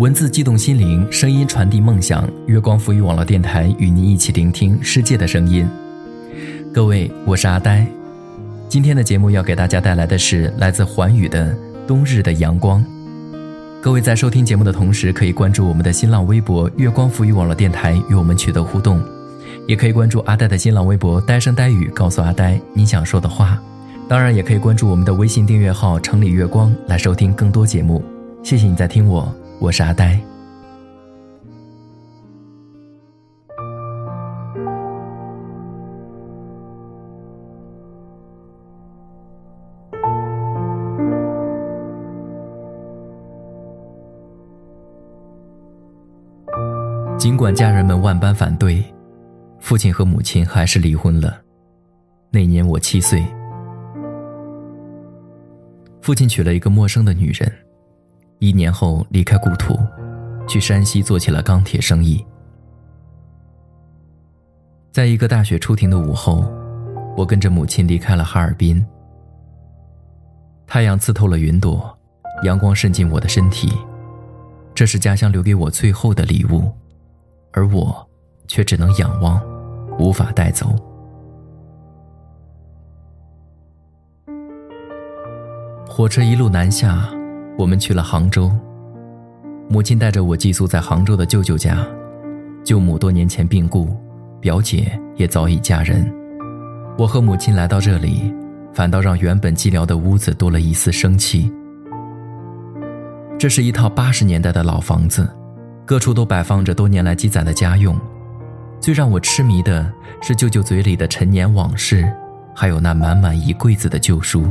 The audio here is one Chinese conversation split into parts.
文字激动心灵，声音传递梦想。月光浮语网络电台与您一起聆听世界的声音。各位，我是阿呆。今天的节目要给大家带来的是来自环宇的《冬日的阳光》。各位在收听节目的同时，可以关注我们的新浪微博“月光浮语网络电台”与我们取得互动，也可以关注阿呆的新浪微博“呆声呆语”，告诉阿呆你想说的话。当然，也可以关注我们的微信订阅号“城里月光”来收听更多节目。谢谢你在听我，我是阿呆。尽管家人们万般反对，父亲和母亲还是离婚了。那年我七岁，父亲娶了一个陌生的女人。一年后离开故土，去山西做起了钢铁生意。在一个大雪初停的午后，我跟着母亲离开了哈尔滨。太阳刺透了云朵，阳光渗进我的身体，这是家乡留给我最后的礼物，而我却只能仰望，无法带走。火车一路南下。我们去了杭州，母亲带着我寄宿在杭州的舅舅家，舅母多年前病故，表姐也早已嫁人。我和母亲来到这里，反倒让原本寂寥的屋子多了一丝生气。这是一套八十年代的老房子，各处都摆放着多年来积攒的家用。最让我痴迷的是舅舅嘴里的陈年往事，还有那满满一柜子的旧书。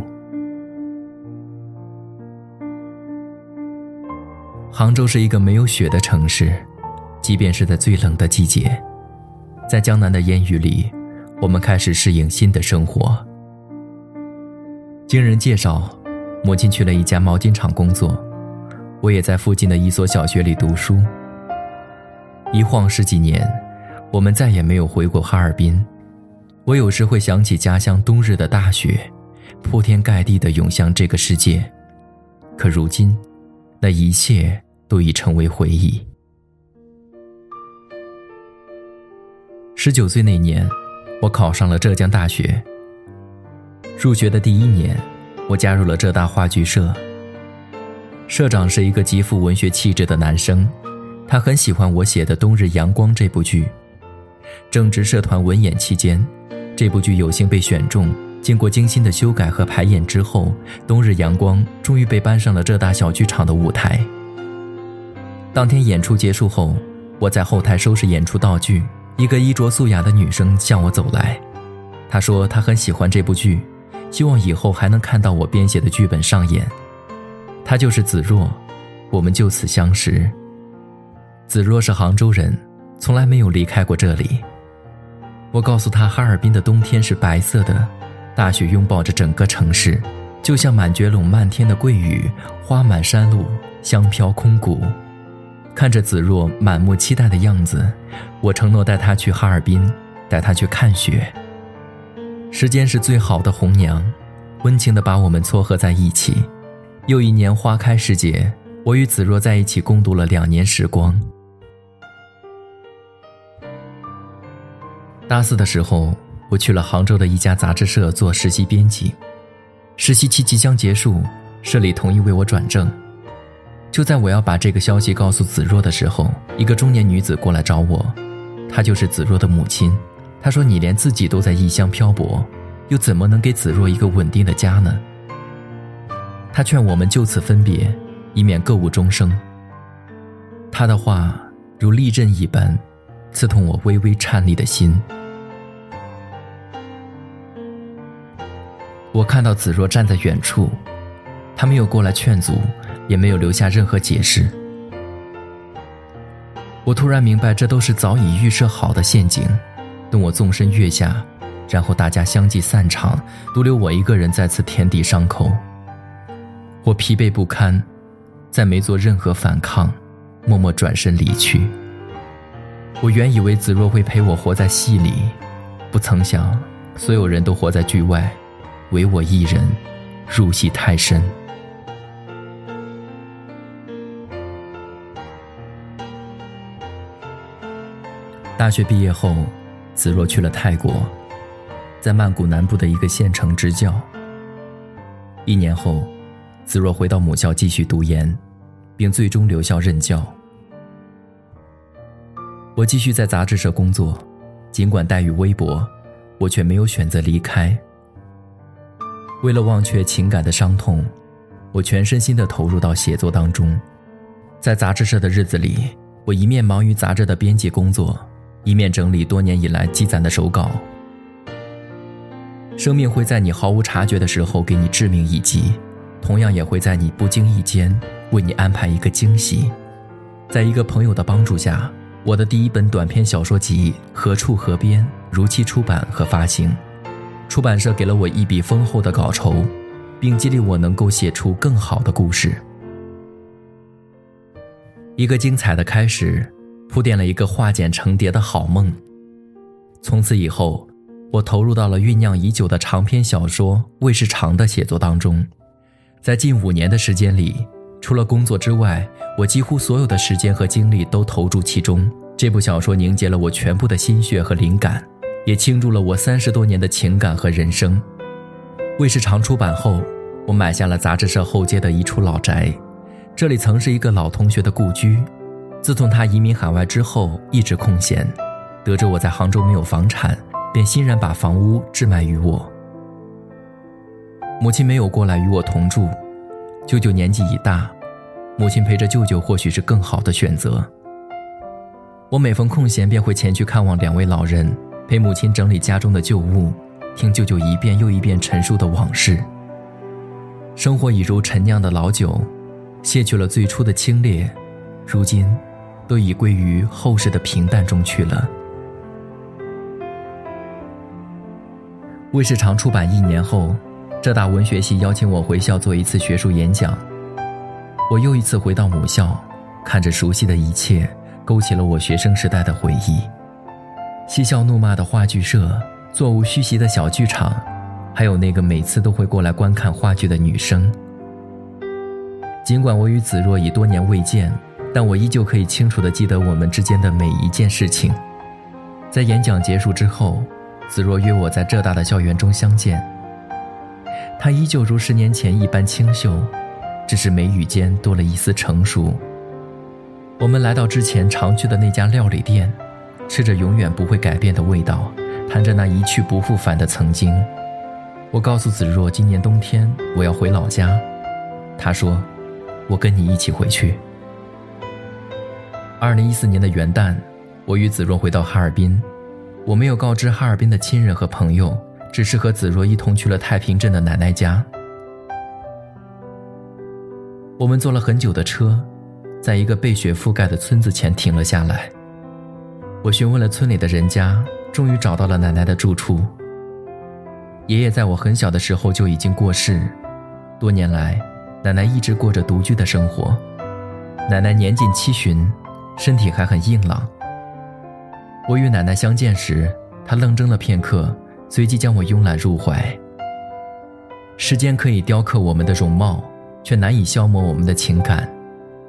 杭州是一个没有雪的城市，即便是在最冷的季节，在江南的烟雨里，我们开始适应新的生活。经人介绍，母亲去了一家毛巾厂工作，我也在附近的一所小学里读书。一晃十几年，我们再也没有回过哈尔滨。我有时会想起家乡冬日的大雪，铺天盖地的涌向这个世界，可如今，那一切。都已成为回忆。十九岁那年，我考上了浙江大学。入学的第一年，我加入了浙大话剧社。社长是一个极富文学气质的男生，他很喜欢我写的《冬日阳光》这部剧。正值社团文演期间，这部剧有幸被选中。经过精心的修改和排演之后，《冬日阳光》终于被搬上了浙大小剧场的舞台。当天演出结束后，我在后台收拾演出道具。一个衣着素雅的女生向我走来，她说她很喜欢这部剧，希望以后还能看到我编写的剧本上演。她就是子若，我们就此相识。子若是杭州人，从来没有离开过这里。我告诉她，哈尔滨的冬天是白色的，大雪拥抱着整个城市，就像满觉陇漫天的桂雨，花满山路，香飘空谷。看着子若满目期待的样子，我承诺带她去哈尔滨，带她去看雪。时间是最好的红娘，温情的把我们撮合在一起。又一年花开时节，我与子若在一起共度了两年时光。大四的时候，我去了杭州的一家杂志社做实习编辑。实习期即将结束，社里同意为我转正。就在我要把这个消息告诉子若的时候，一个中年女子过来找我，她就是子若的母亲。她说：“你连自己都在异乡漂泊，又怎么能给子若一个稳定的家呢？”她劝我们就此分别，以免购物终生。她的话如利刃一般，刺痛我微微颤栗的心。我看到子若站在远处，她没有过来劝阻。也没有留下任何解释。我突然明白，这都是早已预设好的陷阱。等我纵身跃下，然后大家相继散场，独留我一个人在此填抵伤口。我疲惫不堪，再没做任何反抗，默默转身离去。我原以为子若会陪我活在戏里，不曾想，所有人都活在剧外，唯我一人入戏太深。大学毕业后，子若去了泰国，在曼谷南部的一个县城支教。一年后，子若回到母校继续读研，并最终留校任教。我继续在杂志社工作，尽管待遇微薄，我却没有选择离开。为了忘却情感的伤痛，我全身心地投入到写作当中。在杂志社的日子里，我一面忙于杂志的编辑工作，一面整理多年以来积攒的手稿。生命会在你毫无察觉的时候给你致命一击，同样也会在你不经意间为你安排一个惊喜。在一个朋友的帮助下，我的第一本短篇小说集《何处河边》如期出版和发行。出版社给了我一笔丰厚的稿酬，并激励我能够写出更好的故事。一个精彩的开始，铺垫了一个化茧成蝶的好梦。从此以后，我投入到了酝酿已久的长篇小说《卫士长》的写作当中。在近五年的时间里，除了工作之外，我几乎所有的时间和精力都投注其中。这部小说凝结了我全部的心血和灵感。也倾注了我三十多年的情感和人生。卫士长出版后，我买下了杂志社后街的一处老宅，这里曾是一个老同学的故居。自从他移民海外之后，一直空闲。得知我在杭州没有房产，便欣然把房屋置卖于我。母亲没有过来与我同住，舅舅年纪已大，母亲陪着舅舅或许是更好的选择。我每逢空闲便会前去看望两位老人。陪母亲整理家中的旧物，听舅舅一遍又一遍陈述的往事。生活已如陈酿的老酒，卸去了最初的清冽，如今都已归于后世的平淡中去了。卫士长出版一年后，浙大文学系邀请我回校做一次学术演讲。我又一次回到母校，看着熟悉的一切，勾起了我学生时代的回忆。嬉笑怒骂的话剧社，座无虚席的小剧场，还有那个每次都会过来观看话剧的女生。尽管我与子若已多年未见，但我依旧可以清楚地记得我们之间的每一件事情。在演讲结束之后，子若约我在浙大的校园中相见。她依旧如十年前一般清秀，只是眉宇间多了一丝成熟。我们来到之前常去的那家料理店。吃着永远不会改变的味道，谈着那一去不复返的曾经。我告诉子若，今年冬天我要回老家。他说：“我跟你一起回去。”二零一四年的元旦，我与子若回到哈尔滨。我没有告知哈尔滨的亲人和朋友，只是和子若一同去了太平镇的奶奶家。我们坐了很久的车，在一个被雪覆盖的村子前停了下来。我询问了村里的人家，终于找到了奶奶的住处。爷爷在我很小的时候就已经过世，多年来，奶奶一直过着独居的生活。奶奶年近七旬，身体还很硬朗。我与奶奶相见时，她愣怔了片刻，随即将我拥揽入怀。时间可以雕刻我们的容貌，却难以消磨我们的情感。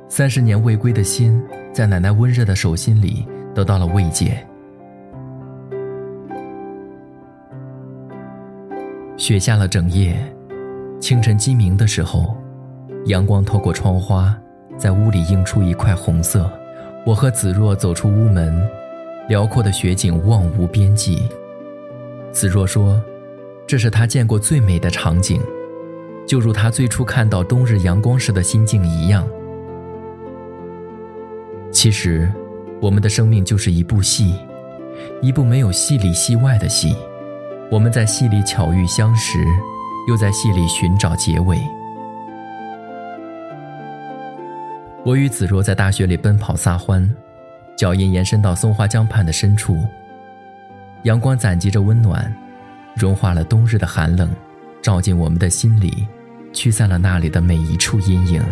三十年未归的心，在奶奶温热的手心里。得到了慰藉。雪下了整夜，清晨鸡鸣的时候，阳光透过窗花，在屋里映出一块红色。我和子若走出屋门，辽阔的雪景望无边际。子若说：“这是他见过最美的场景，就如他最初看到冬日阳光时的心境一样。”其实。我们的生命就是一部戏，一部没有戏里戏外的戏。我们在戏里巧遇相识，又在戏里寻找结尾。我与子若在大雪里奔跑撒欢，脚印延伸到松花江畔的深处。阳光攒集着温暖，融化了冬日的寒冷，照进我们的心里，驱散了那里的每一处阴影。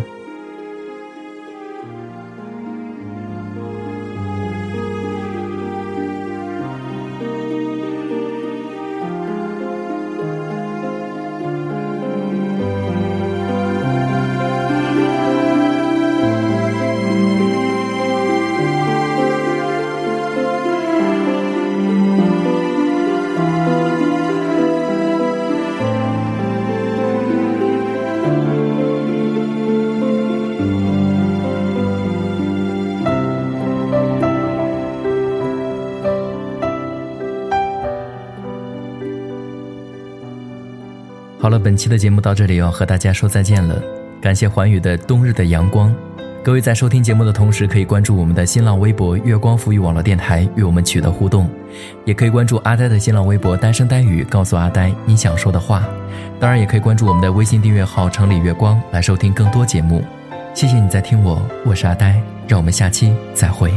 好了，本期的节目到这里要和大家说再见了。感谢环宇的《冬日的阳光》。各位在收听节目的同时，可以关注我们的新浪微博“月光浮语网络电台”，与我们取得互动；也可以关注阿呆的新浪微博“单声单语”，告诉阿呆你想说的话。当然，也可以关注我们的微信订阅号“城里月光”来收听更多节目。谢谢你在听我，我是阿呆，让我们下期再会。